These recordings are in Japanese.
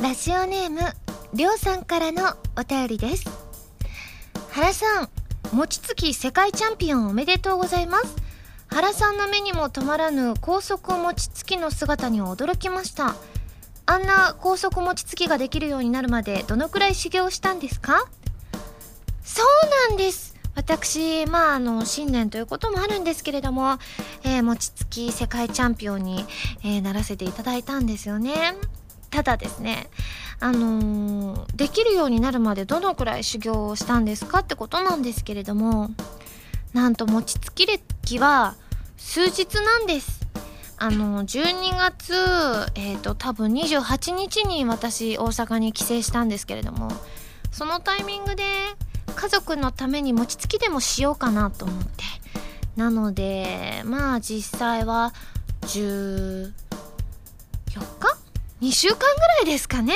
ラジオネームりょうさんからのお便りです。原さん餅つき世界チャンピオンおめでとうございます。原さんの目にも止まらぬ高速餅つきの姿に驚きました。あんな高速餅つきができるようになるまでどのくらい修行したんですか？そうなんです。私、まあ、あの、新年ということもあるんですけれども、えー、餅つき世界チャンピオンに、えー、ならせていただいたんですよね。ただですね、あのー、できるようになるまでどのくらい修行をしたんですかってことなんですけれども、なんと餅つき歴は数日なんです。あの、12月、えっ、ー、と、多分28日に私大阪に帰省したんですけれども、そのタイミングで家族のために餅つきでもしようかなと思って。なので、まあ実際は14日 ?2 週間ぐらいですかね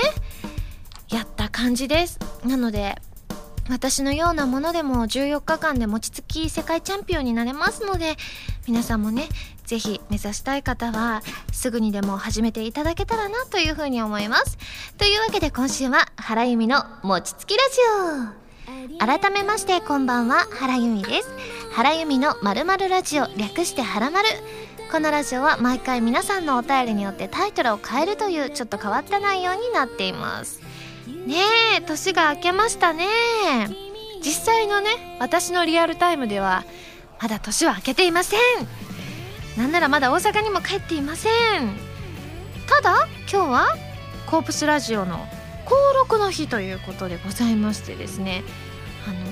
やった感じです。なので、私のようなものでも14日間で餅つき世界チャンピオンになれますので、皆さんもね、ぜひ目指したい方は、すぐにでも始めていただけたらなというふうに思います。というわけで今週は、原由美の餅つきラジオ改めましてこんばんは、原由美です。原由美のまるラジオ、略してはらまる。このラジオは毎回皆さんのお便りによってタイトルを変えるというちょっと変わった内容になっています。ねえ年が明けましたね。実際のね私のリアルタイムではまだ年は明けていません。なんならまだ大阪にも帰っていません。ただ今日はコープスラジオの登録の日ということでございましてですね。あの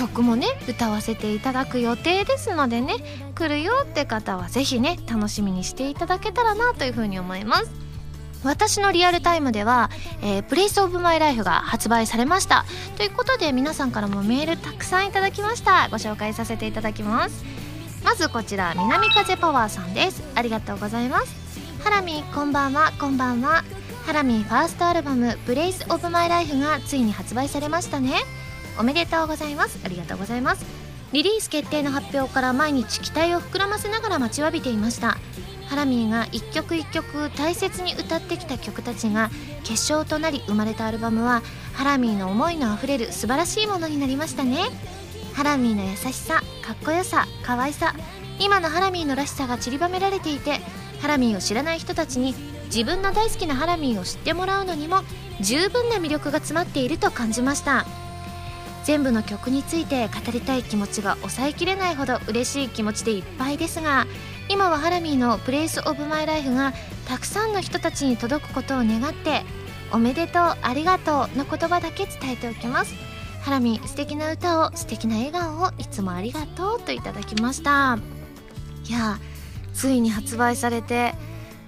曲もね歌わせていただく予定ですのでね来るよって方は是非ね楽しみにしていただけたらなというふうに思います。私のリアルタイムでは、えー、プレイスオブマイライフが発売されました。ということで皆さんからもメールたくさんいただきました。ご紹介させていただきます。まずこちら南風パワーさんです。ありがとうございます。ハラミこんばんは。こんばんは。ハラミファーストアルバム「プレイスオブマイライフがついに発売されましたね。おめでとうございます。ありがとうございます。リリース決定の発表から毎日期待を膨らませながら待ちわびていました。ハラミーが一曲一曲大切に歌ってきた曲たちが結晶となり生まれたアルバムはハラミーの思いのあふれる素晴らしいものになりましたね。ハラミーの優しさかっこよさ可愛さ今のハラミーのらしさが散りばめられていてハラミーを知らない人たちに自分の大好きなハラミーを知ってもらうのにも十分な魅力が詰まっていると感じました。全部の曲について語りたい気持ちが抑えきれないほど嬉しい気持ちでいっぱいですが今はハラミーの「プレイスオブマイライフがたくさんの人たちに届くことを願って「おめでとうありがとう」の言葉だけ伝えておきます。ハラミー素敵な歌を素敵な笑顔をいつもありがとうといただきました。いやついに発売されて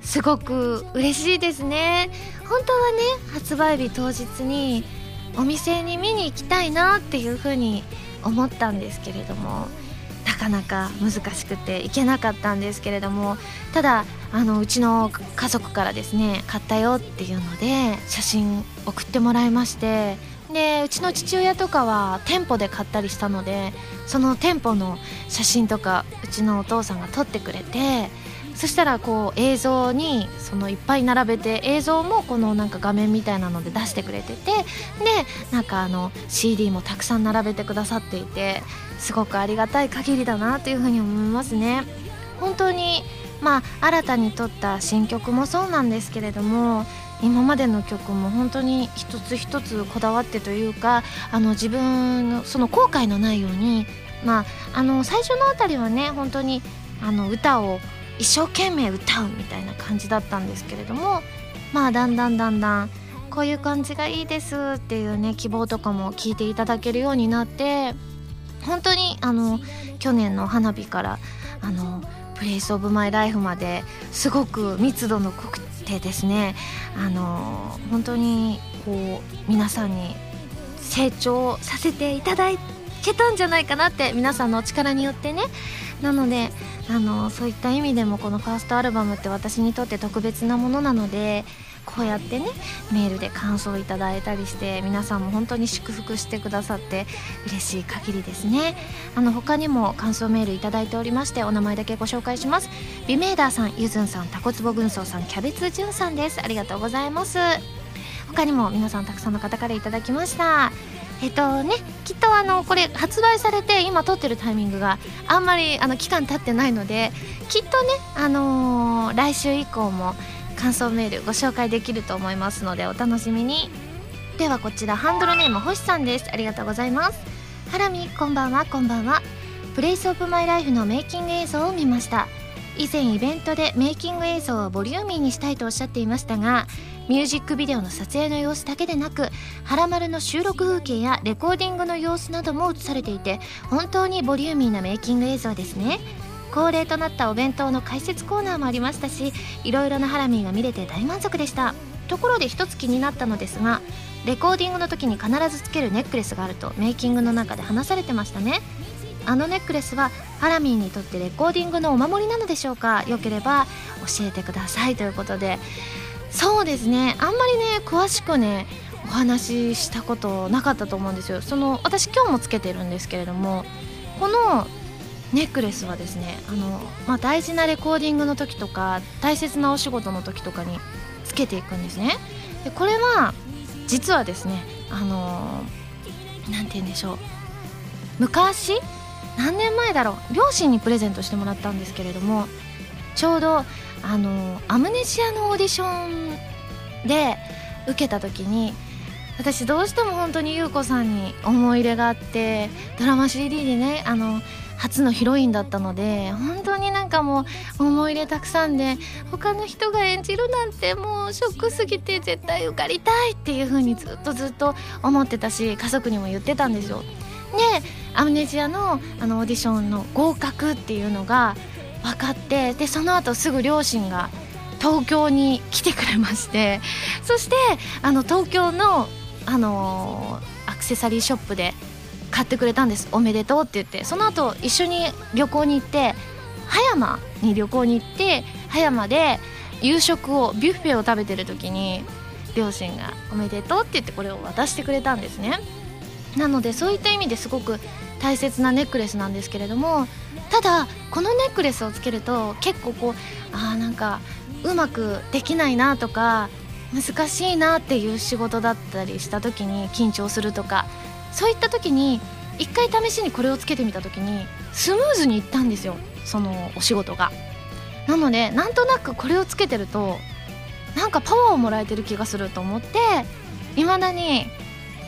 すごく嬉しいですね。本当はね発売日当日にお店に見に行きたいなっていうふうに思ったんですけれどもなかなか難しくて行けなかったんですけれどもただあのうちの家族からですね買ったよっていうので写真送ってもらいましてでうちの父親とかは店舗で買ったりしたのでその店舗の写真とかうちのお父さんが撮ってくれてそしたらこう映像にそのいっぱい並べて映像もこのなんか画面みたいなので出してくれててでなんかあの CD もたくさん並べてくださっていてすごくありがたい限りだなというふうに思いますね。本当にまあ新たに撮った新曲もそうなんですけれども今までの曲も本当に一つ一つこだわってというかあの自分のその後悔のないようにまああの最初のあたりはね本当にあの歌を一生懸命歌うみたいな感じだったんですけれどもまあだんだんだんだんこういう感じがいいですっていうね希望とかも聞いていただけるようになって本当にあの去年の花火からあのプレイスオブマイライフまですごく密度の濃くてですねあの本当にこう皆さんに成長させていただけたんじゃないかなって皆さんのお力によってねなのであのそういった意味でもこのファーストアルバムって私にとって特別なものなのでこうやってねメールで感想をいただいたりして皆さんも本当に祝福してくださって嬉しい限りですね。あの他にも感想メールいただいておりましてお名前だけご紹介します。ビメーダーさんゆずんさんタコツボ軍曹さんキャベツじゅんさんです。ありがとうございます。他にも皆さんたくさんの方からいただきました。えっとねきっとあのこれ発売されて今撮ってるタイミングがあんまりあの期間経ってないのできっとねあのー、来週以降も感想メールご紹介できると思いますのでお楽しみに。ではこちらハンドルネーム星さんです。ありがとうございます。ハラミこんばんはこんばんは。プレイスオブマイライフのメイキング映像を見ました。以前イベントでメイキング映像をボリューミーにしたいとおっしゃっていましたがミュージックビデオの撮影の様子だけでなく「はらまる」の収録風景やレコーディングの様子なども映されていて本当にボリューミーなメイキング映像ですね。恒例となったお弁当の解説コーナーもありましたしいろいろなハラミーが見れて大満足でした。ところで一つ気になったのですがレコーディングの時に必ずつけるネックレスがあるとメイキングの中で話されてましたね。あのネックレスはハラミーにとってレコーディングのお守りなのでしょうか？よければ教えてくださいということでそうですね。あんまりね詳しくねお話ししたことなかったと思うんですよ。その私今日もつけてるんですけれどもこのネックレスはですねあの、まあ、大事なレコーディングの時とか大切なお仕事の時とかにつけていくんですね。でこれは実はですねあの何て言うんでしょう。昔何年前だろう。両親にプレゼントしてもらったんですけれどもちょうどあのアムネシアのオーディションで受けた時に私どうしても本当に優子さんに思い入れがあってドラマ CD でねあの初のヒロインだったので本当になんかもう思い入れたくさんで他の人が演じるなんてもうショックすぎて絶対受かりたいっていう風にずっとずっと思ってたし家族にも言ってたんですよ。でアムネジアのあのオーディションの合格っていうのが分かってでその後すぐ両親が東京に来てくれましてそしてあの東京の、あのー、アクセサリーショップで買ってくれたんです。おめでとうって言って。その後一緒に旅行に行って葉山に旅行に行って葉山で夕食をビュッフェを食べてる時に両親が「おめでとう」って言ってこれを渡してくれたんですね。なのでそういった意味ですごく大切なネックレスなんですけれどもただこのネックレスをつけると結構こうあーなんかうまくできないなとか難しいなっていう仕事だったりした時に緊張するとかそういった時に一回試しにこれをつけてみた時にスムーズにいったんですよそのお仕事が。なのでなんとなくこれをつけてるとなんかパワーをもらえてる気がすると思って未だに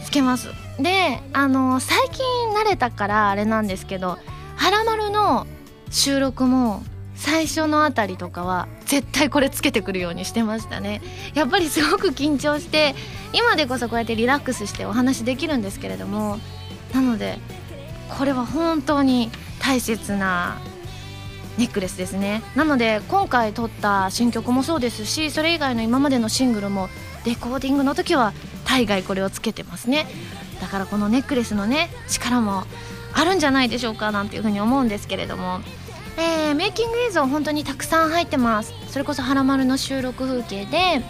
つけます。であの最近慣れたからあれなんですけど「はらまる」の収録も最初のあたりとかは絶対これつけてくるようにしてましたね。やっぱりすごく緊張して今でこそこうやってリラックスしてお話できるんですけれどもなのでこれは本当に大切なネックレスですね。なので今回撮った新曲もそうですしそれ以外の今までのシングルもレコーディングの時は大概これをつけてますね。だからこのネックレスのね力もあるんじゃないでしょうかなんていうふうに思うんですけれども。えー、メイキング映像本当にたくさん入ってます。それこそ「はらまる」の収録風景で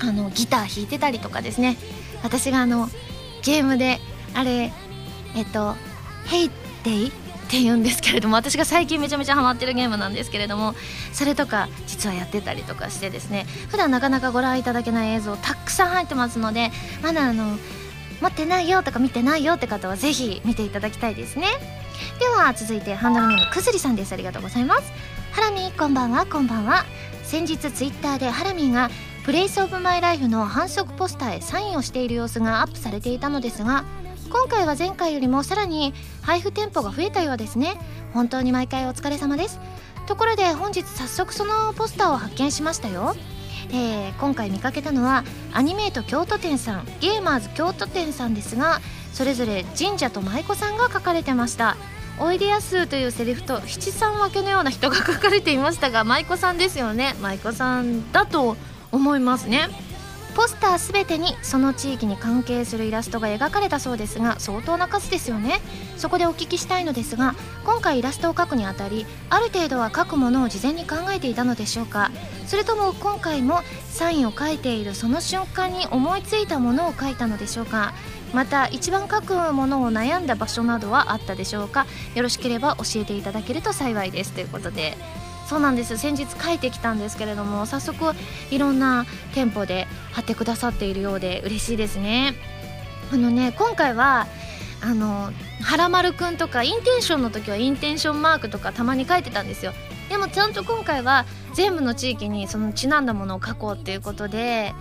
あのギター弾いてたりとかですね。私があのゲームであれえっと「ヘイデイって言うんですけれども私が最近めちゃめちゃハマってるゲームなんですけれどもそれとか実はやってたりとかしてですね普段なかなかご覧いただけない映像たくさん入ってますのでまだあの持ってないよとか見てないよって方はぜひ見ていただきたいですね。では続いてハンドルネームくずりさんです。ありがとうございます。ハラミこんばんは。こんばんは。先日ツイッターでハラミーがプレイスオブマイライフの反則ポスターへサインをしている様子がアップされていたのですが今回は前回よりもさらに配布店舗が増えたようですね。本当に毎回お疲れ様です。ところで本日早速そのポスターを発見しましたよ。えー、今回見かけたのはアニメート京都店さんゲーマーズ京都店さんですがそれぞれ神社と舞妓さんが書かれてました。おいでやすというセリフと七三分けのような人が書かれていましたが舞妓さんですよね。舞妓さんだと思いますね。ポスターすべてにその地域に関係するイラストが描かれたそうですが相当な数ですよね。そこでお聞きしたいのですが今回イラストを描くにあたりある程度は描くものを事前に考えていたのでしょうか。それとも今回もサインを書いているその瞬間に思いついたものを書いたのでしょうか。また一番書くものを悩んだ場所などはあったでしょうか。よろしければ教えていただけると幸いです。ということで。そうなんです。先日書いてきたんですけれども早速いろんな店舗で貼ってくださっているようで嬉しいですね。あのね今回はあのはらまるくんとかインテンションの時はインテンションマークとかたまに書いてたんですよ。でもちゃんと今回は全部の地域にそのちなんだものを書こうっていうことで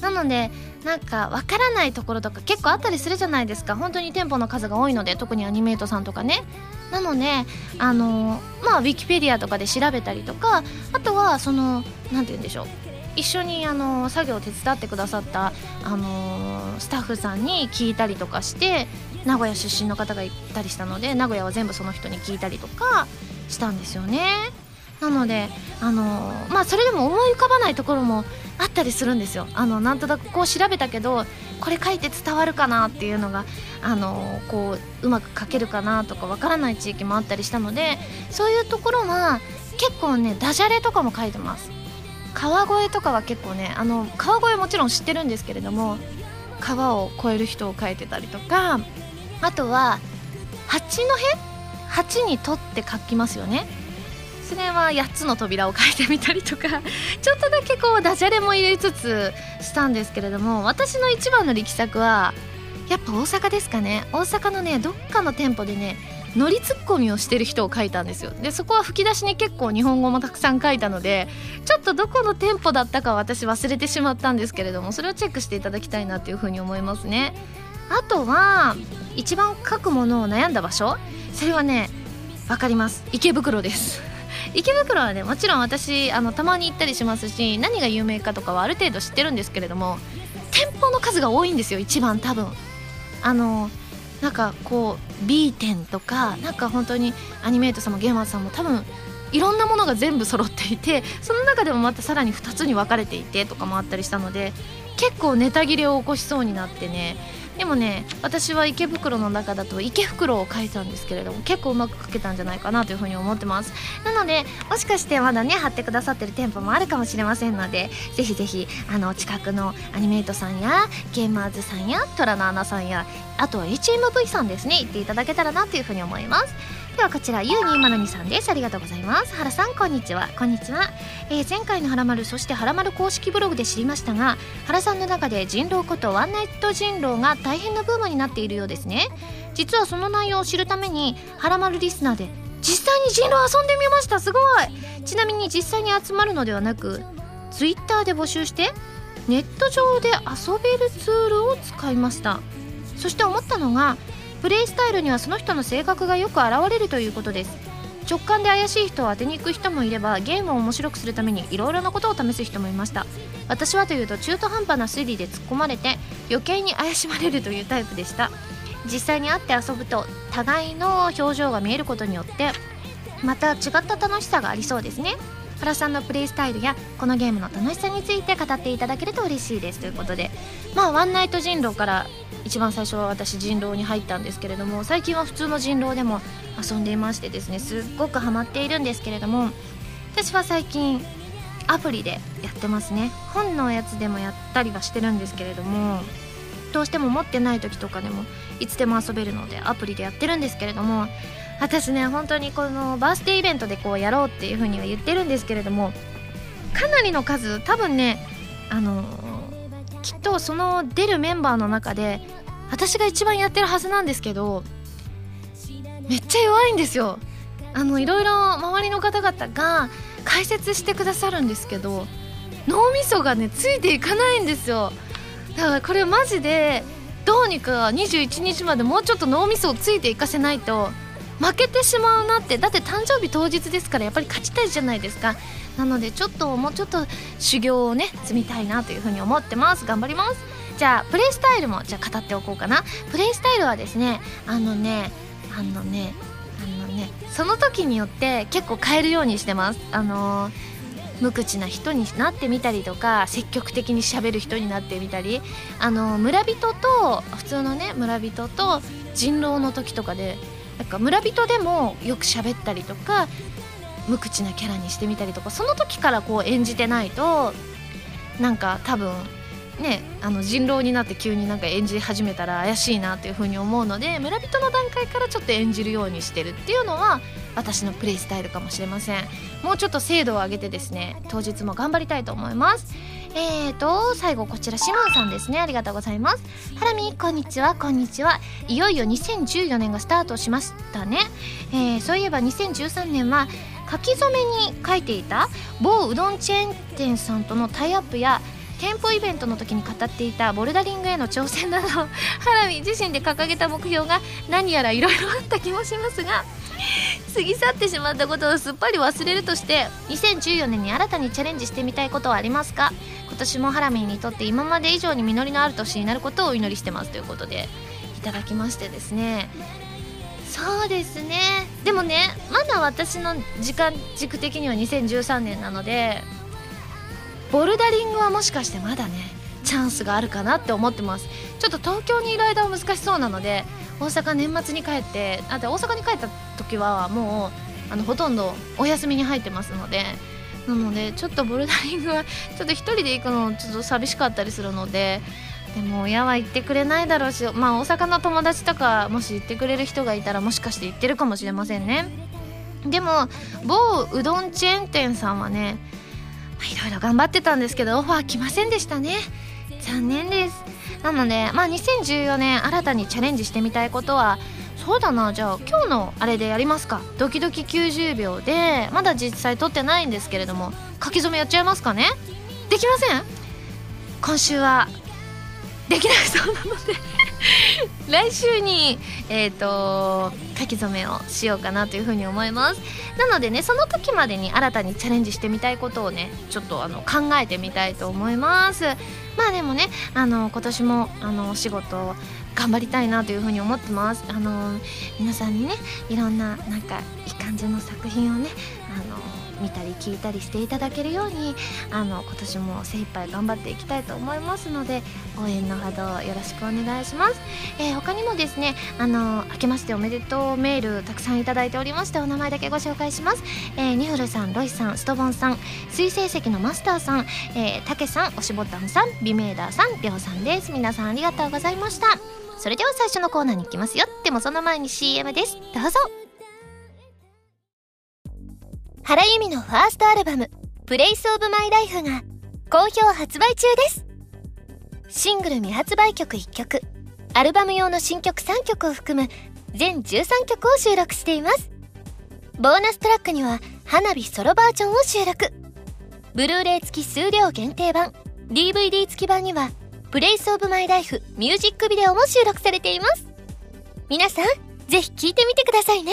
なのでなんかわからないところとか結構あったりするじゃないですか。本当に店舗の数が多いので特にアニメートさんとかね。なのであのまあウィキペディアとかで調べたりとかあとはその何て言うんでしょう。一緒にあの作業を手伝ってくださったあのスタッフさんに聞いたりとかして名古屋出身の方がいたりしたので名古屋は全部その人に聞いたりとかしたんですよね。なのであのまあそれでも思い浮かばないところもあったりするんですよあのなんとなくこう調べたけどこれ書いて伝わるかなっていうのがあのこううまく書けるかなとかわからない地域もあったりしたのでそういうところは結構ねダジャレとかも書いてます川越とかは結構ねあの川越もちろん知ってるんですけれども川を越える人を書いてたりとかあとは八戸？八に取って書きますよね。それは8つの扉を書いてみたりとか ちょっとだけこうダジャレも入れつつしたんですけれども私の一番の力作はやっぱ大阪ですかね。大阪のねどっかの店舗でね乗りツッコミをしてる人を書いたんですよ。でそこは吹き出しに結構日本語もたくさん書いたのでちょっとどこの店舗だったか私忘れてしまったんですけれどもそれをチェックしていただきたいなっていうふうに思いますね。あとは一番書くものを悩んだ場所。それはね分かります。池袋です。池袋はねもちろん私あのたまに行ったりしますし何が有名かとかはある程度知ってるんですけれども店舗の数が多いんですよ一番多分。あのなんかこう B 点とかなんか本当にアニメートさんもゲーマーさんも多分いろんなものが全部揃っていてその中でもまたさらに2つに分かれていてとかもあったりしたので結構ネタ切れを起こしそうになってねでもね私は池袋の中だと池袋を書いたんですけれども結構うまく書けたんじゃないかなというふうに思ってます。なのでもしかしてまだね貼ってくださってる店舗もあるかもしれませんのでぜひぜひあの近くのアニメイトさんやゲーマーズさんや虎の穴さんやあとは HMV さんですね行っていただけたらなというふうに思います。ではこちら U202 さんです。ありがとうございます。原さんこんにちは。こんにちは、えー、前回の「はらまる」そして「はらまる」公式ブログで知りましたが原さんの中で人狼ことワンナイト人狼が大変なブームになっているようですね。実はその内容を知るために「はらまる」リスナーで実際に人狼遊んでみました。すごい。ちなみに実際に集まるのではなく Twitter で募集してネット上で遊べるツールを使いました。そして思ったのがプレイスタイルにはその人の性格がよく現れるということです。直感で怪しい人を当てに行く人もいればゲームを面白くするためにいろいろなことを試す人もいました。私はというと中途半端な推理で突っ込まれて余計に怪しまれるというタイプでした。実際に会って遊ぶと互いの表情が見えることによってまた違った楽しさがありそうですね。原さんのプレイスタイルやこのゲームの楽しさについて語っていただけると嬉しいです。ということでまあワンナイト人狼から一番最初は私人狼に入ったんですけれども最近は普通の人狼でも遊んでいましてですねすっごくハマっているんですけれども私は最近アプリでやってますね。本のやつでもやったりはしてるんですけれどもどうしても持ってない時とかでもいつでも遊べるのでアプリでやってるんですけれども私ね本当にこのバースデーイベントでこうやろうっていう風には言ってるんですけれどもかなりの数多分ねあのきっとその出るメンバーの中で私が一番やってるはずなんですけどめっちゃ弱いんですよ。あのいろいろ周りの方々が解説してくださるんですけど脳みそがねついていかないんですよ。だからこれマジでどうにか21日までもうちょっと脳みそをついていかせないと負けてしまうなってだって誕生日当日ですからやっぱり勝ちたいじゃないですか。なのでちょっともうちょっと修行をね積みたいなというふうに思ってます。頑張ります。じゃあプレイスタイルもじゃあ語っておこうかな。プレイスタイルはですねあのねあのねあのねその時によって結構変えるようにしてます。あのー無口な人になってみたりとか積極的にしゃべる人になってみたり。あの村人と普通のね村人と人狼の時とかでなんか村人でもよく喋ったりとか無口なキャラにしてみたりとかその時からこう演じてないとなんか多分ねあの人狼になって急になんか演じ始めたら怪しいなっていう風に思うので村人の段階からちょっと演じるようにしてるっていうのは私のプレイスタイルかもしれません。もうちょっと精度を上げてですね当日も頑張りたいと思います。えーと最後こちらシモンさんですね。ありがとうございます。ハラミこんにちは。こんにちは。いよいよ2014年がスタートしましたね、えー、そういえば2013年は書き初めに書いていた某うどんチェーン店さんとのタイアップや店舗イベントの時に語っていたボルダリングへの挑戦など ハラミ自身で掲げた目標が何やらいろいろあった気もしますが 過ぎ去ってしまったことをすっぱり忘れるとして2014年に新たにチャレンジしてみたいことはありますか？今年もハラミにとって今まで以上に実りのある年になることをお祈りしてます。ということでいただきましてですね。そうですね。でもねまだ私の時間軸的には2013年なのでボルダリングはもしかしてまだねチャンスがあるかなって思ってます。ちょっと東京にいる間は難しそうなので大阪年末に帰ってあと大阪に帰った時はもうあのほとんどお休みに入ってますのでなのでちょっとボルダリングはちょっと1人で行くのちょっと寂しかったりするのででも親は行ってくれないだろうしまあ大阪の友達とかもし行ってくれる人がいたらもしかして行ってるかもしれませんね。でも某うどんチェーン店さんはねいろいろ頑張ってたんですけどオファー来ませんでしたね。残念です。なのでまあ2014年新たにチャレンジしてみたいことはそうだな。じゃあ今日のあれでやりますか。ドキドキ90秒でまだ実際撮ってないんですけれども書き初めやっちゃいますかね？できません？今週はできないそうなので 来週に、えーと、書き初めをしようかなというふうに思います。なのでねその時までに新たにチャレンジしてみたいことをねちょっとあの考えてみたいと思います。まあでもねあの今年もあのお仕事頑張りたいなというふうに思ってます。あの皆さんにねいろんななんかいい感じの作品をねあの見たり聞いたりしていただけるようにあの今年も精一杯頑張っていきたいと思いますので応援のほどよろしくお願いします、えー、他にもですねあの明けましておめでとうメールたくさんいただいておりましてお名前だけご紹介します、えー、ニフルさんロイさんストボンさん水星石のマスターさん、えー、たけさんおしぼたんさんビメーダーさんりょうさんです。皆さんありがとうございました。それでは最初のコーナーに行きますよ。でもその前に CM です。どうぞ。原由美のファーストアルバム「プレイスオブマイライフが好評発売中です。シングル未発売曲1曲アルバム用の新曲3曲を含む全13曲を収録しています。ボーナストラックには花火ソロバージョンを収録。ブルーレイ付き数量限定版 DVD 付き版には Place of my life ミュージックビデオも収録されています。皆さんぜひ聴いてみてくださいね。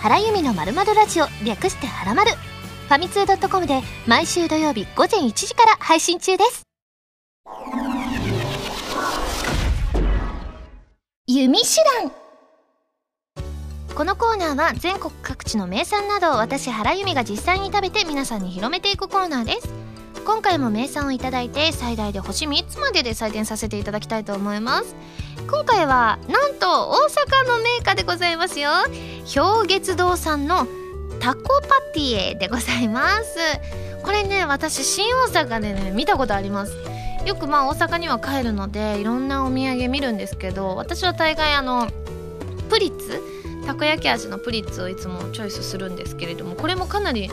原由美のまるまるラジオ略してはらまるファミツー .com で毎週土曜日午前1時から配信中です。弓手段。このコーナーは全国各地の名産などを私原由美が実際に食べて皆さんに広めていくコーナーです。今回も名産をいただいて最大で星3つまでで採点させていただきたいと思います。今回はなんと大阪のメーカーでございますよ。氷月堂さんのタコパティエでございます。これね私新大阪でね見たことあります。よくまあ大阪には帰るのでいろんなお土産見るんですけど私は大概あのプリッツたこ焼き味のプリッツをいつもチョイスするんですけれどもこれもかなり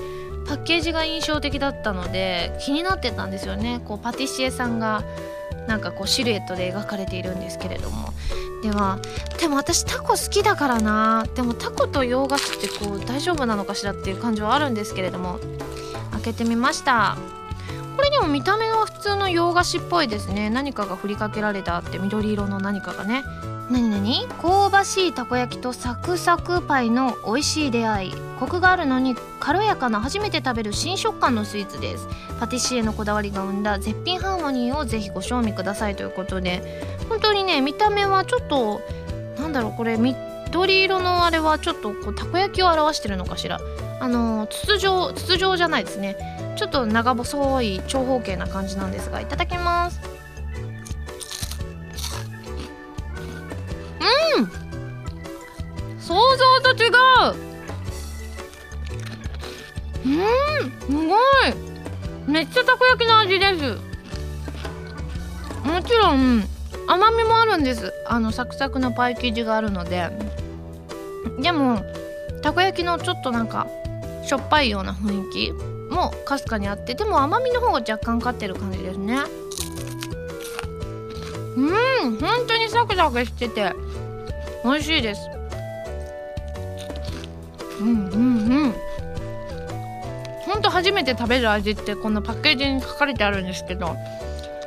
パッケージが印象的だったので気になってたんですよね。こうパティシエさんがなんかこうシルエットで描かれているんですけれども。ではでも私タコ好きだからな。でもタコと洋菓子ってこう大丈夫なのかしらっていう感じはあるんですけれども。開けてみました。これでも見た目は普通の洋菓子っぽいですね。何かが振りかけられたって緑色の何かがね。何何？香ばしいたこ焼きとサクサクパイの美味しい出会い。コクがあるのに軽やかな初めて食べる新食感のスイーツです。パティシエのこだわりが生んだ絶品ハーモニーをぜひご賞味くださいということで。本当にね見た目はちょっとなんだろうこれ緑色のあれはちょっとこうたこ焼きを表してるのかしら。あの筒状筒状じゃないですね。ちょっと長細い長方形な感じなんですがいただきます。うん！想像と違う！うんすごい。めっちゃたこ焼きの味です。もちろん甘みもあるんです。あのサクサクのパイ生地があるので。でもたこ焼きのちょっとなんかしょっぱいような雰囲気もかすかにあってでも甘みの方が若干勝ってる感じですね。うん本当にサクサクしてて美味しいです。うんうんうん。ほんと初めて食べる味ってこのパッケージに書かれてあるんですけど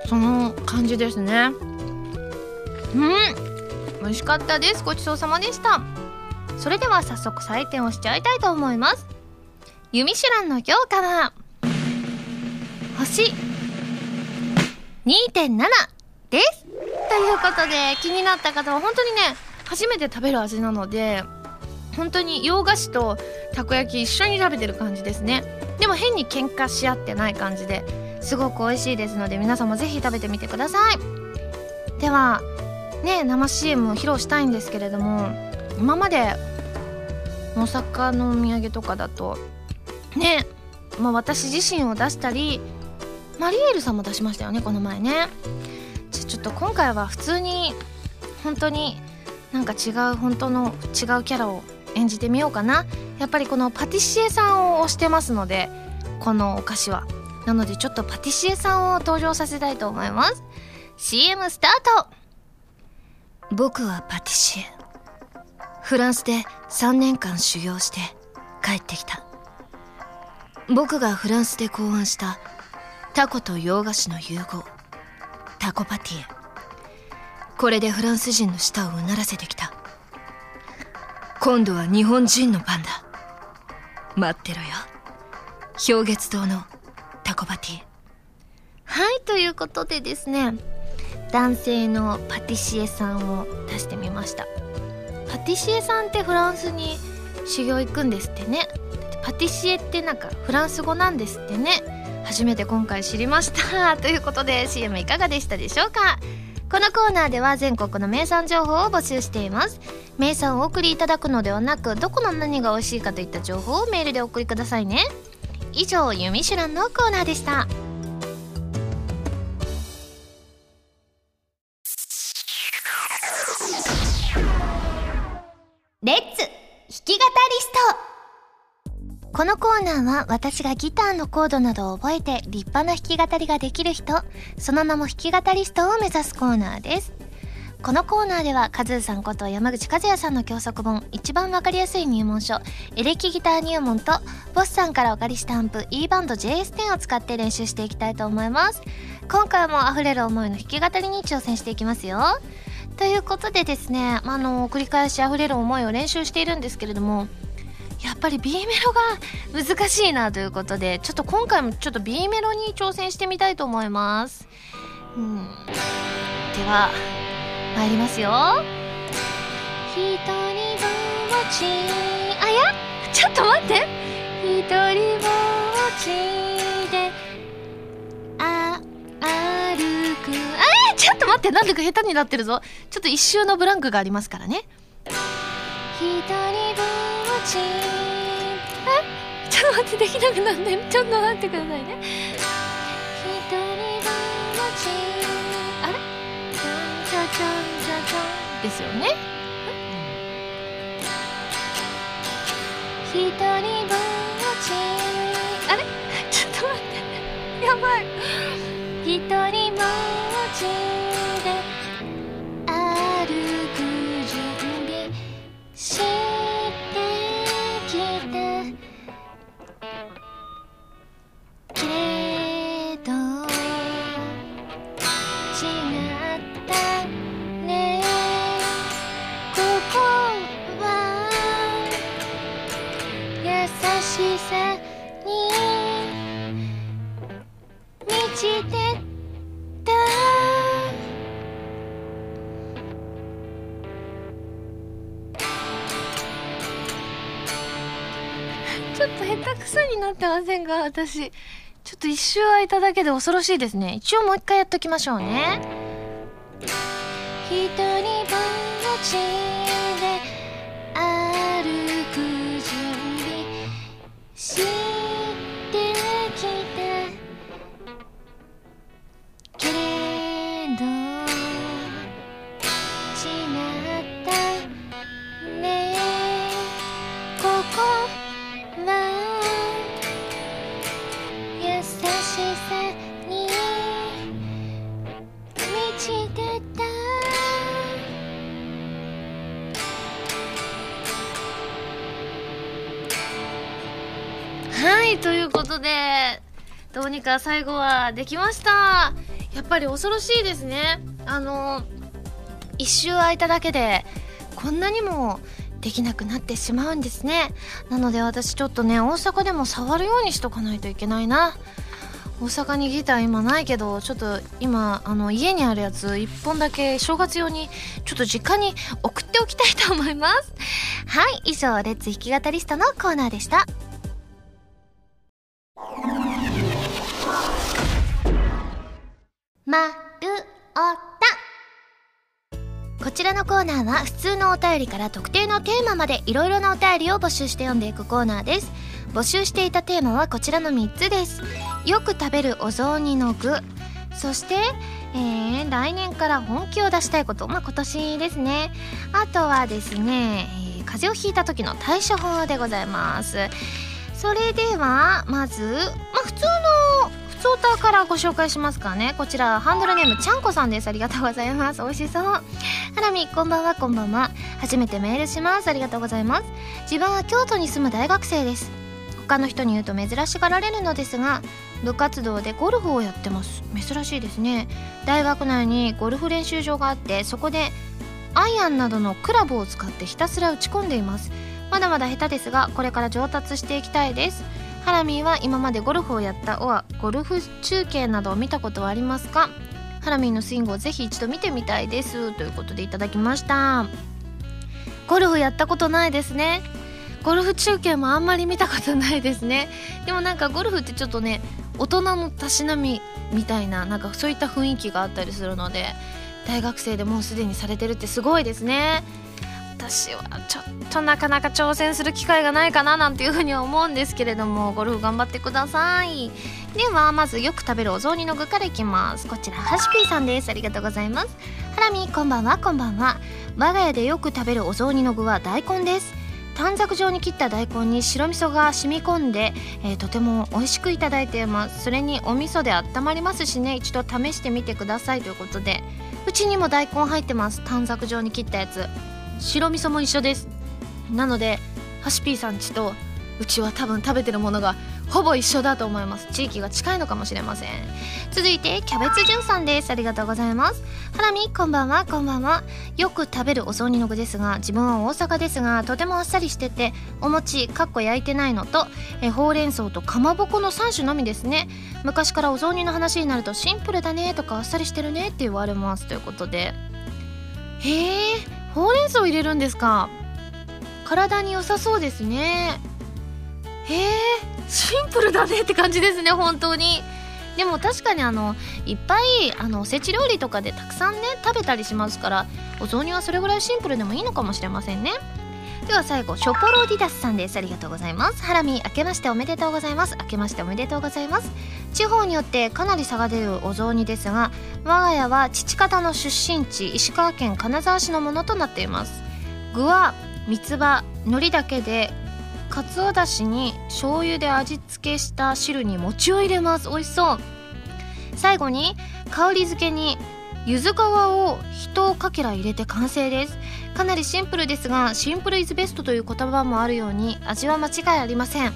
その感じですね。うん。美味しかったです。ごちそうさまでした。それでは早速採点をしちゃいたいと思います。ユミシュランの評価は星2.7です。ということで気になった方は本当にね初めて食べる味なので本当に洋菓子とたこ焼き一緒に食べてる感じですね。でも変に喧嘩し合ってない感じですごく美味しいですので皆さんもぜひ食べてみてください。ではね生 CM を披露したいんですけれども今まで大阪のお土産とかだとねまあ私自身を出したりマリエールさんも出しましたよねこの前ね。じゃちょっと今回は普通に本当になんか違う本当の違うキャラを演じてみようかな。やっぱりこのパティシエさんを推してますのでこのお菓子は。なのでちょっとパティシエさんを登場させたいと思います。CM スタート。僕はパティシエ。フランスで3年間修行して帰ってきた。僕がフランスで考案した。タコと洋菓子の融合。タコパティエ。これでフランス人の舌をうならせてきた。今度は日本人の番だ。待ってろよ。氷月堂のタコパティ。はいということでですね男性のパティシエさんを出してみました。パティシエさんってフランスに修行行くんですってね。パティシエってなんかフランス語なんですってね。初めて今回知りました。ということで CM いかがでしたでしょうか？このコーナーでは全国の名産情報を募集しています。名産をお送りいただくのではなくどこの何が美味しいかといった情報をメールでお送りくださいね。以上「ユミシュラン」のコーナーでした。レッツ弾き語りスト。このコーナーは私がギターのコードなどを覚えて立派な弾き語りができる人その名も弾き語りストを目指すコーナーです。このコーナーではカズーさんこと山口和也さんの教則本一番わかりやすい入門書エレキギター入門とボスさんからお借りしたアンプ E バンド JS10 を使って練習していきたいと思います。今回も溢れる思いの弾き語りに挑戦していきますよ。ということでですね、まあの繰り返し溢れる思いを練習しているんですけれどもやっぱり B メロが難しいなということでちょっと今回もちょっと B メロに挑戦してみたいと思います。うん。では参りますよ。一人ぼっち。あや？ちょっと待って。一人ぼっちであ歩く。あちょっと待って。なんだか下手になってるぞ。ちょっと一周のブランクがありますからね。一人ぼっち。あちょっと待って。できなくなってるちょっと待ってくださいね。ですよね。一人ぼっち。あれ？ちょっと待って。やばい。一人ぼっち。ちょっと下手くそになってませんが私ちょっと一周空いただけで恐ろしいですね。一応もう一回やっときましょうね。一人ぼっちでどうにか最後はできました。やっぱり恐ろしいですね。あの一周空いただけでこんなにもできなくなってしまうんですね。なので私ちょっとね大阪でも触るようにしとかないといけないな。大阪にギター今ないけどちょっと今あの家にあるやつ1本だけ正月用にちょっと実家に送っておきたいと思います。はい以上レッツ弾き語りストのコーナーでした。まるおた。こちらのコーナーは普通のお便りから特定のテーマまでいろいろなお便りを募集して読んでいくコーナーです。募集していたテーマはこちらの3つです。よく食べるお雑煮の具。そして、えー、来年から本気を出したいこと。まあ今年ですね。あとはですね、えー、風邪をひいた時の対処法でございます。それではまず、まあ、普通の普通歌からご紹介しますかね。こちらハンドルネームちゃんこさんです。ありがとうございます。美味しそう。ハラミこんばんは。こんばんは。初めてメールします。ありがとうございます。自分は京都に住む大学生です。他の人に言うと珍しがられるのですが部活動でゴルフをやってます。珍しいですね。大学内にゴルフ練習場があってそこでアイアンなどのクラブを使ってひたすら打ち込んでいます。まだまだ下手ですがこれから上達していきたいです。ハラミーは今までゴルフをやったおはゴルフ中継などを見たことはありますか？ハラミーのスイングをぜひ一度見てみたいです。ということでいただきました。ゴルフやったことないですね。ゴルフ中継もあんまり見たことないですね。でもなんかゴルフってちょっとね大人のたしなみみたいななんかそういった雰囲気があったりするので大学生でもうすでにされてるってすごいですね。私はちょっとなかなか挑戦する機会がないかななんていうふうには思うんですけれどもゴルフ頑張ってください。ではまずよく食べるお雑煮の具からいきます。こちらハシピーさんです。ありがとうございます。ハラミこんばんはこんばんは。我が家でよく食べるお雑煮の具は大根です。短冊状に切った大根に白味噌が染み込んで、えー、とても美味しくいただいています。それにお味噌で温まりますしね。一度試してみてくださいということで。うちにも大根入ってます。短冊状に切ったやつ。白味噌も一緒です。なのでハシピーさんちとうちは多分食べてるものがほぼ一緒だと思います。地域が近いのかもしれません。続いてキャベツじゅんさんです。ありがとうございます。ハラミこんばんは。こんばんは。よく食べるお雑煮の具ですが自分は大阪ですがとてもあっさりしててお餅かっこ焼いてないのとえほうれん草とかまぼこの3種のみですね。昔からお雑煮の話になるとシンプルだねとかあっさりしてるねって言われます。ということで。へえほうれん草入れるんですか？体に良さそうですね。へえシンプルだねって感じですね本当に。でも確かにあのいっぱいあのおせち料理とかでたくさんね食べたりしますからお雑煮はそれぐらいシンプルでもいいのかもしれませんね。では最後ショポロディダスさんです。ありがとうございます。ハラミ明けましておめでとうございます。明けましておめでとうございます。地方によってかなり差が出るお雑煮ですが我が家は父方の出身地石川県金沢市のものとなっています。具は三つ葉海苔だけでかつおだしに醤油で味付けした汁に餅を入れます。美味しそう。最後に香り付けに柚子皮を一かけら入れて完成です。かなりシンプルですがシンプルイズベストという言葉もあるように味は間違いありません。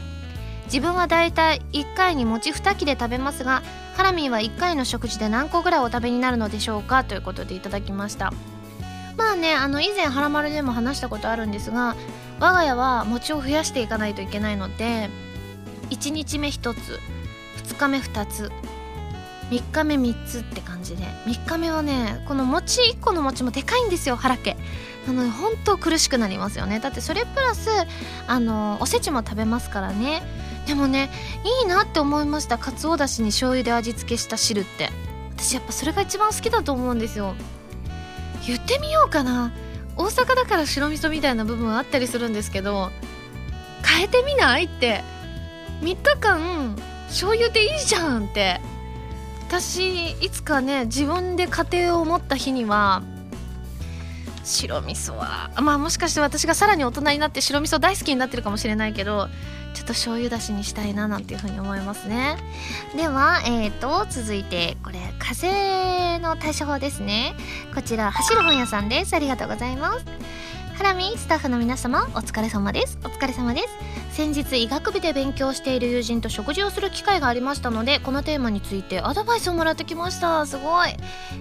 自分はだいたい1回に餅2切れ食べますがハラミーは1回の食事で何個ぐらいお食べになるのでしょうかということでいただきました。まあねあの以前「はらまる」でも話したことあるんですが我が家は餅を増やしていかないといけないので1日目1つ2日目2つ3日目3つって感じで。3日目はねこの餅1個の餅もでかいんですよ腹家なので本当苦しくなりますよね。だってそれプラスあのおせちも食べますからね。でもねいいなって思いました。かつおだしに醤油で味付けした汁って。私やっぱそれが一番好きだと思うんですよ。言ってみようかな。大阪だから白味噌みたいな部分はあったりするんですけど変えてみないって。3日間醤油でいいじゃんって。私いつかね自分で家庭を持った日には白味噌はまあもしかして私がさらに大人になって白味噌大好きになってるかもしれないけどちょっと醤油だしにしたいななんていうふうに思いますね。ではえーと続いてこれ風邪の対処法ですね。こちら走る本屋さんです。ありがとうございます。ハラミスタッフの皆様お疲れ様です。お疲れ様です。先日医学部で勉強している友人と食事をする機会がありましたのでこのテーマについてアドバイスをもらってきました。すごい。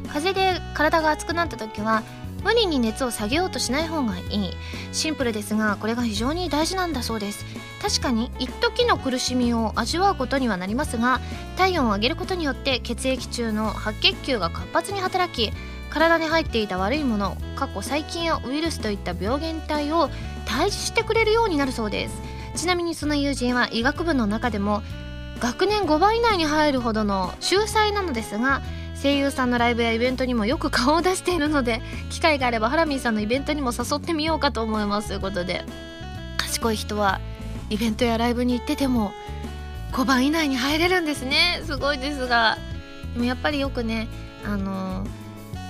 風邪で体が熱くなった時は無理に熱を下げようとしない方がいい。シンプルですがこれが非常に大事なんだそうです。確かに一時の苦しみを味わうことにはなりますが体温を上げることによって血液中の白血球が活発に働き体に入っていた悪いもの過去細菌やウイルスといった病原体を退治してくれるようになるそうです。ちなみにその友人は医学部の中でも学年5番以内に入るほどの秀才なのですが声優さんのライブやイベントにもよく顔を出しているので機会があればハラミーさんのイベントにも誘ってみようかと思いますということで賢い人はイベントやライブに行ってても5番以内に入れるんですね。すごいですが。でもやっぱりよくねあの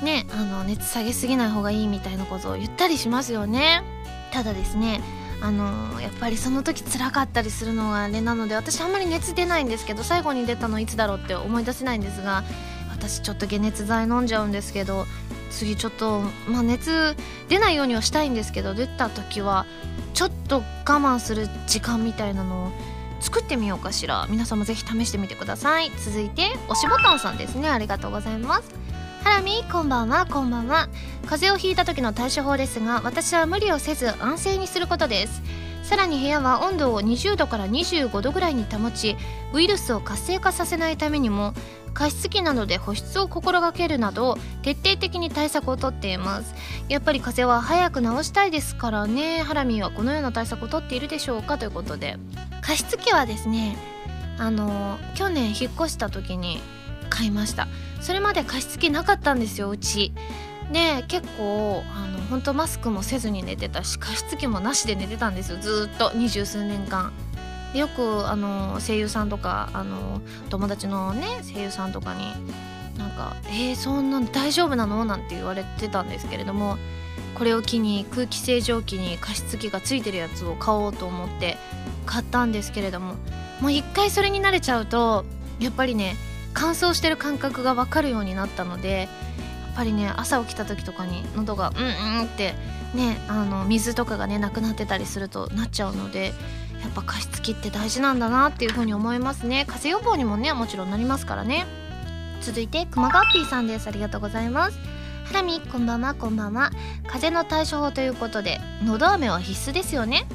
ねあの熱下げすぎない方がいいみたいなことを言ったりしますよね。ただですねあのやっぱりその時辛かったりするのがあれなので私あんまり熱出ないんですけど最後に出たのいつだろうって思い出せないんですが私ちょっと解熱剤飲んじゃうんですけど次ちょっと、まあ、熱出ないようにはしたいんですけど出た時はちょっと我慢する時間みたいなのを作ってみようかしら。皆さんもぜひ試してみてください。続いて押しボタンさんですね。ありがとうございます。ハラミこんばんはこんばんは。風邪をひいた時の対処法ですが私は無理をせず安静にすることです。さらに部屋は温度を20度から25度ぐらいに保ちウイルスを活性化させないためにも加湿器などで保湿を心がけるなど徹底的に対策をとっています。やっぱり風邪は早く治したいですからね。ハラミーはこのような対策をとっているでしょうか？ということで。加湿器はですねあの去年引っ越した時に買いました。それまで加湿器なかったんですようち。で結構あの本当マスクもせずに寝てたし加湿器もなしで寝てたんですよずっと。二十数年間。でよくあの声優さんとかあの友達のね声優さんとかになんか「えー、そんな大丈夫なの?」なんて言われてたんですけれどもこれを機に空気清浄機に加湿器がついてるやつを買おうと思って買ったんですけれどももう一回それに慣れちゃうとやっぱりね乾燥してる感覚が分かるようになったのでやっぱりね朝起きた時とかに喉がうんうんってねあの水とかがねなくなってたりするとなっちゃうのでやっぱ加湿器って大事なんだなっていう風に思いますね。風邪予防にもねもちろんなりますからね。続いて熊ガッピーさんです。ありがとうございます。ハラミこんばんはこんばんは。風邪の対処法ということでのど飴は必須ですよね。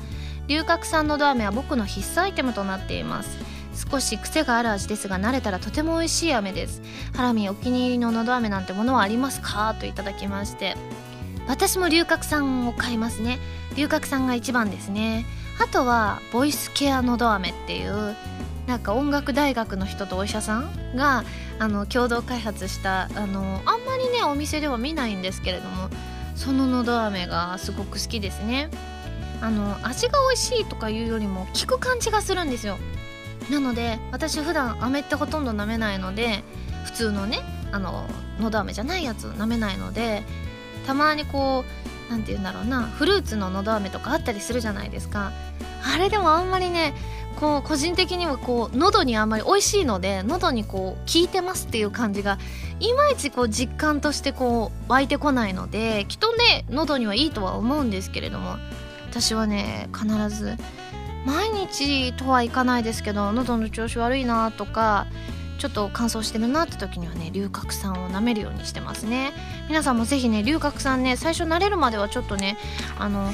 龍角散のど飴は僕の必須アイテムとなっています。少し癖がある味ですが慣れたらとても美味しい飴です。ハラミお気に入りののど飴なんてものはありますか？といただきまして。私も龍角散を買いますね。龍角散が一番ですね。あとはボイスケアのど飴っていうなんか音楽大学の人とお医者さんがあの共同開発したあのあんまりねお店では見ないんですけれどもそののど飴がすごく好きですね。あの味が美味しいとかいうよりも効く感じがするんですよ。なので私普段飴ってほとんど舐めないので普通のねあののど飴じゃないやつ舐めないのでたまにこう何て言うんだろうなフルーツののど飴とかあったりするじゃないですか。あれでもあんまりねこう個人的にはこう喉にあんまり美味しいので喉にこう効いてますっていう感じがいまいちこう実感としてこう湧いてこないのできっとね喉にはいいとは思うんですけれども私はね必ず毎日とはいかないですけど喉の調子悪いなとかちょっと乾燥してるなって時にはね龍角散を舐めるようにしてますね。皆さんもぜひね龍角散ね最初慣れるまではちょっとねあの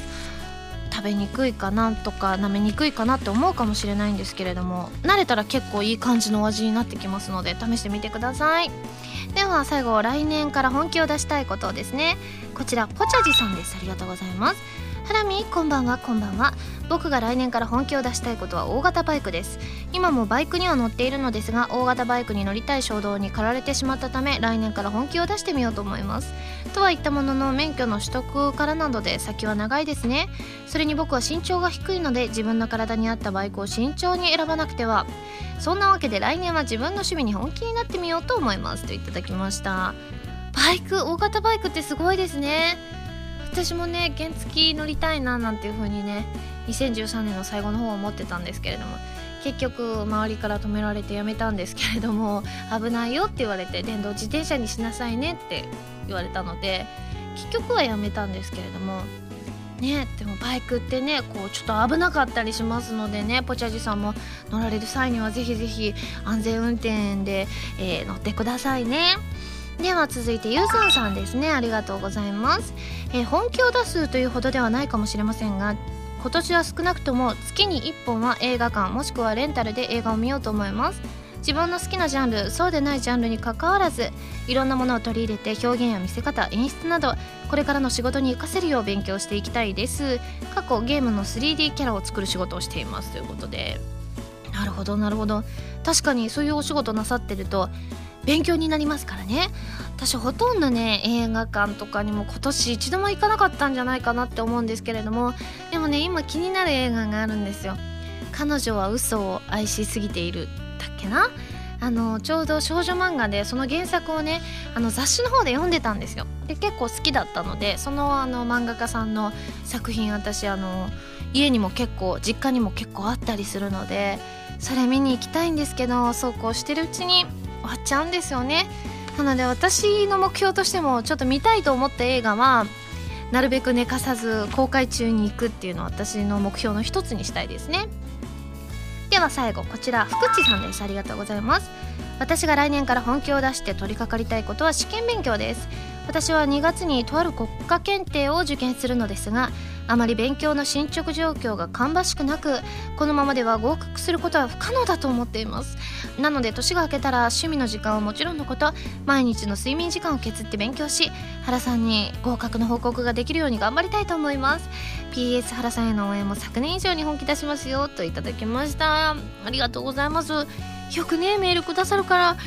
食べにくいかなとか舐めにくいかなって思うかもしれないんですけれども慣れたら結構いい感じの味になってきますので試してみてください。では最後来年から本気を出したいことですね。こちらポチャジさんです。ありがとうございます。ハラミこんばんはこんばんは。僕が来年から本気を出したいことは大型バイクです。今もバイクには乗っているのですが大型バイクに乗りたい衝動に駆られてしまったため来年から本気を出してみようと思います。とは言ったものの免許の取得からなどで先は長いですね。それに僕は身長が低いので自分の体に合ったバイクを慎重に選ばなくては。そんなわけで来年は自分の趣味に本気になってみようと思います。といただきました。バイク大型バイクってすごいですね。私もね原付乗りたいななんていう風にね2013年の最後の方は思ってたんですけれども結局周りから止められてやめたんですけれども 危ないよって言われて電動自転車にしなさいねって言われたので結局はやめたんですけれどもねでもバイクってねこうちょっと危なかったりしますのでねポチャジさんも乗られる際にはぜひぜひ安全運転で、えー、乗ってくださいね。では続いてゆずんさんですね。ありがとうございます、えー、本気を出すというほどではないかもしれませんが今年は少なくとも月に1本は映画館もしくはレンタルで映画を見ようと思います。自分の好きなジャンルそうでないジャンルにかかわらずいろんなものを取り入れて表現や見せ方演出などこれからの仕事に活かせるよう勉強していきたいです。過去ゲームの 3D キャラを作る仕事をしていますということで。なるほどなるほど。確かにそういうお仕事なさってると勉強になりますからね。私ほとんどね映画館とかにも今年一度も行かなかったんじゃないかなって思うんですけれどもでもね今気になる映画があるんですよ。彼女は嘘を愛しすぎている。だっけな？あのちょうど少女漫画でその原作をねあの雑誌の方で読んでたんですよ。で結構好きだったのでそのあの漫画家さんの作品私あの家にも結構実家にも結構あったりするのでそれ見に行きたいんですけどそうこうしてるうちに終わっちゃうんですよね。なので私の目標としてもちょっと見たいと思った映画はなるべく寝かさず公開中に行くっていうのを私の目標の一つにしたいですね。では最後こちら福地さんです。ありがとうございます。私が来年から本気を出して取り掛かりたいことは試験勉強です。私は2月にとある国家検定を受験するのですがあまり勉強の進捗状況が芳しくなくこのままでは合格することは不可能だと思っています。なので年が明けたら趣味の時間はもちろんのこと毎日の睡眠時間を削って勉強し原さんに合格の報告ができるように頑張りたいと思います。PS 原さんへの応援も昨年以上に本気出しますよといただきました。ありがとうございます。よくねメールくださるからね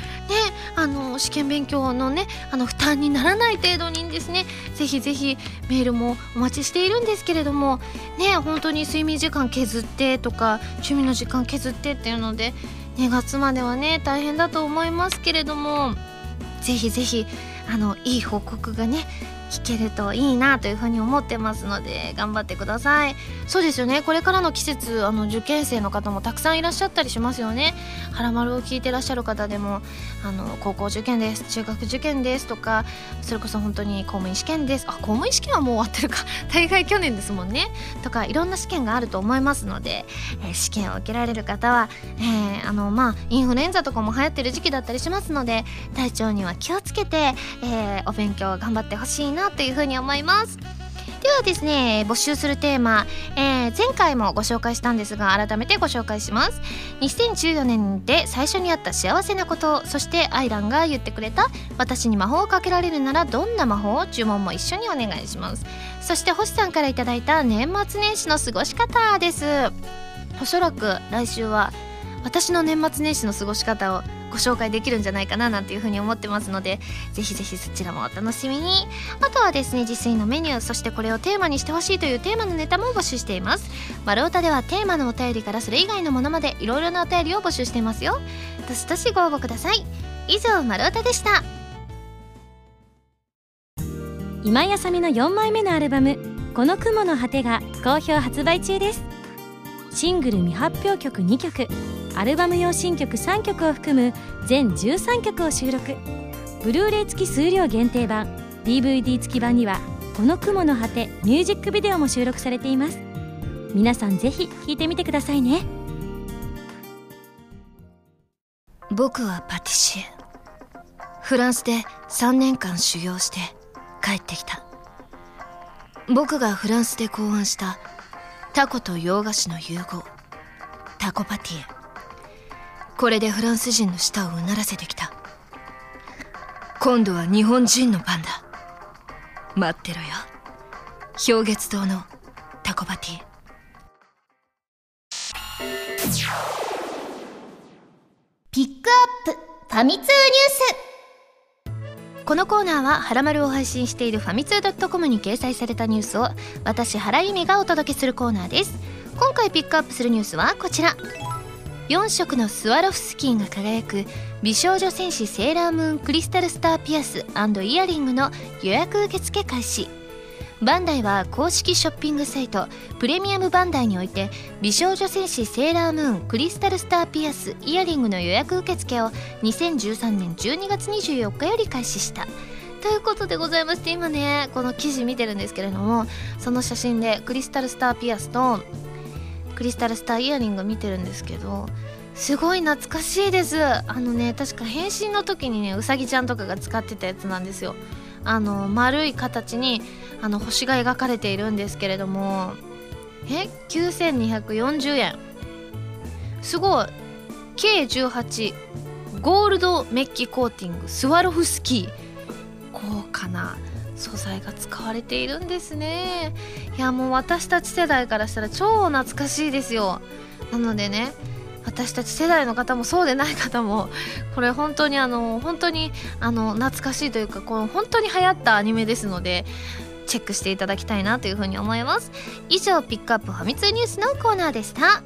あの試験勉強のねあの負担にならない程度にですねぜひぜひメールもお待ちしているんですけれどもね本当に睡眠時間削ってとか趣味の時間削ってっていうので2月まではね大変だと思いますけれどもぜひぜひあのいい報告がね聞けるといいなというふうに思ってますので頑張ってください。そうですよね。これからの季節あの受験生の方もたくさんいらっしゃったりしますよね。はらまるを聞いてらっしゃる方でもあの高校受験です。中学受験ですとかそれこそ本当に公務員試験です。あ公務員試験はもう終わってるか。大概去年ですもんね。とかいろんな試験があると思いますので、えー、試験を受けられる方は、えー、あのまあインフルエンザとかも流行ってる時期だったりしますので体調には気をつけて、えー、お勉強頑張ってほしいな。なというふうに思います。ではですね募集するテーマ、えー、前回もご紹介したんですが改めてご紹介します。2014年で最初にあった幸せなことそしてアイランが言ってくれた私に魔法をかけられるならどんな魔法？注文も一緒にお願いします。そして星さんから頂いた年末年始の過ごし方です。おそらく来週は私の年末年始の過ごし方をご紹介できるんじゃないかななんていうふうに思ってますのでぜひぜひそちらもお楽しみに。あとはですね自炊のメニューそしてこれをテーマにしてほしいというテーマのネタも募集しています。丸太ではテーマのお便りからそれ以外のものまでいろいろなお便りを募集していますよ。どしどしご応募ください。以上丸太でした。今井あさみの4枚目のアルバム「この雲の果て」が好評発売中です。シングル未発表曲2曲。アルバム用新曲3曲を含む全13曲を収録。ブルーレイ付き数量限定版。DVD 付き版にはこの雲の果てミュージックビデオも収録されています。皆さんぜひ聴いてみてくださいね。僕はパティシエ。フランスで3年間修行して帰ってきた。僕がフランスで考案したタコと洋菓子の融合。タコパティエ。これでフランス人の舌をうならせてきた。今度は日本人のパンダ待ってろよ。氷月堂のタコパティ。エピックアップファミ通ニュース。このコーナーは「はらまる」を配信しているファミツー .com に掲載されたニュースを私原由実がお届けするコーナーです。今回ピックアップするニュースはこちら4色のスワロフスキーが輝く美少女戦士セーラームーンクリスタルスターピアスイヤリングの予約受付開始。バンダイは公式ショッピングサイトプレミアムバンダイにおいて美少女戦士セーラームーンクリスタルスターピアスイヤリングの予約受付を2013年12月24日より開始した。ということでございまして今ねこの記事見てるんですけれどもその写真でクリスタルスターピアスとクリスタルスターイヤリング見てるんですけどすごい懐かしいです。あのね確か変身の時にねうさぎちゃんとかが使ってたやつなんですよ。あの丸い形にあの星が描かれているんですけれどもえ？9240円。すごい。K18 ゴールドメッキコーティング。スワロフスキー。高価な素材が使われているんですね。いやもう私たち世代からしたら超懐かしいですよ。なのでね私たち世代の方もそうでない方もこれ本当にあの本当にあの懐かしいというかこの本当に流行ったアニメですのでチェックしていただきたいなというふうに思います。以上ピックアップファミ通ニュースのコーナーでした。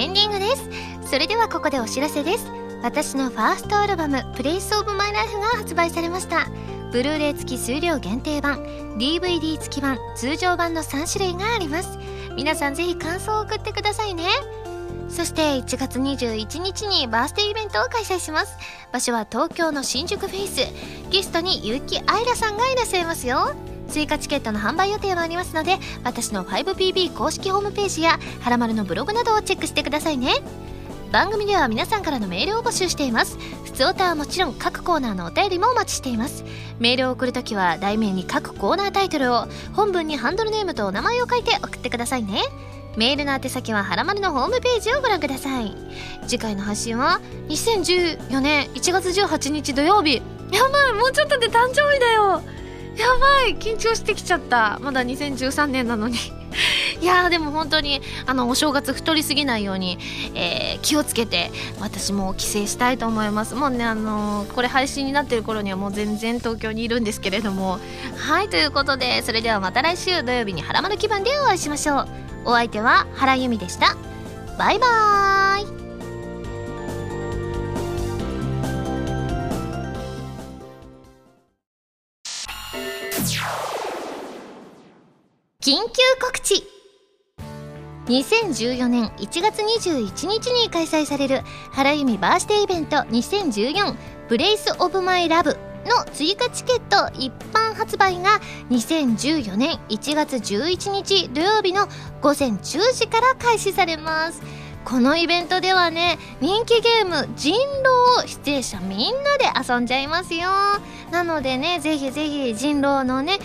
エンディングです。それではここでお知らせです。私のファーストアルバム「プレイスオブマイライフが発売されました。ブルーレイ付き数量限定版 DVD 付き版通常版の3種類があります。皆さんぜひ感想を送ってくださいね。そして1月21日にバースデーイベントを開催します。場所は東京の新宿フェイス。ゲストに結城愛らさんがいらっしゃいますよ。追加チケットの販売予定もありますので私の 5PB 公式ホームページやはらまるのブログなどをチェックしてくださいね。番組では皆さんからのメールを募集しています。普通歌はもちろん各コーナーのお便りもお待ちしています。メールを送るときは題名に各コーナータイトルを本文にハンドルネームとお名前を書いて送ってくださいね。メールの宛先ははらまるのホームページをご覧ください。次回の発信は2014年1月18日土曜日。やばいもうちょっとで誕生日だよ。やばい緊張してきちゃった。まだ2013年なのに。いやーでも本当にあのお正月太りすぎないように、えー、気をつけて私も帰省したいと思います。もうねあのー、これ配信になってる頃にはもう全然東京にいるんですけれども。はいということでそれではまた来週土曜日にはらまる気分でお会いしましょう。お相手は原由美でした。バイバーイ。緊急告知。2014年1月21日に開催される原由実バースデーイベント2014 Place of my life の追加チケット一般発売が2014年1月11日土曜日の午前10時から開始されます。このイベントではね人気ゲーム人狼を出演者みんなで遊んじゃいますよ。なのでねぜひぜひ人狼のね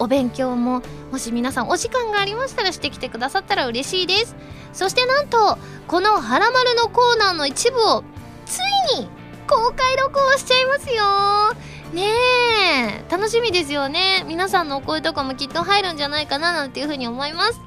お勉強ももし皆さんお時間がありましたらしてきてくださったら嬉しいです。そしてなんとこの「はらまる」のコーナーの一部をついに公開録音しちゃいますよ。ねえ。楽しみですよね。皆さんのお声とかもきっと入るんじゃないかななんていうふうに思います。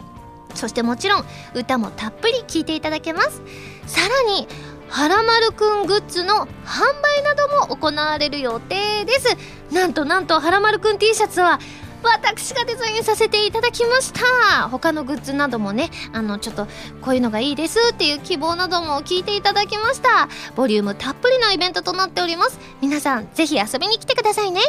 そしてもちろん歌もたっぷり聴いていただけます。さらにはらまるくんグッズの販売なども行われる予定です。なんとなんとはらまるくん T シャツは私がデザインさせていただきました。他のグッズなどもねあのちょっとこういうのがいいですっていう希望なども聞いていただきました。ボリュームたっぷりのイベントとなっております。皆さん是非遊びに来てくださいね。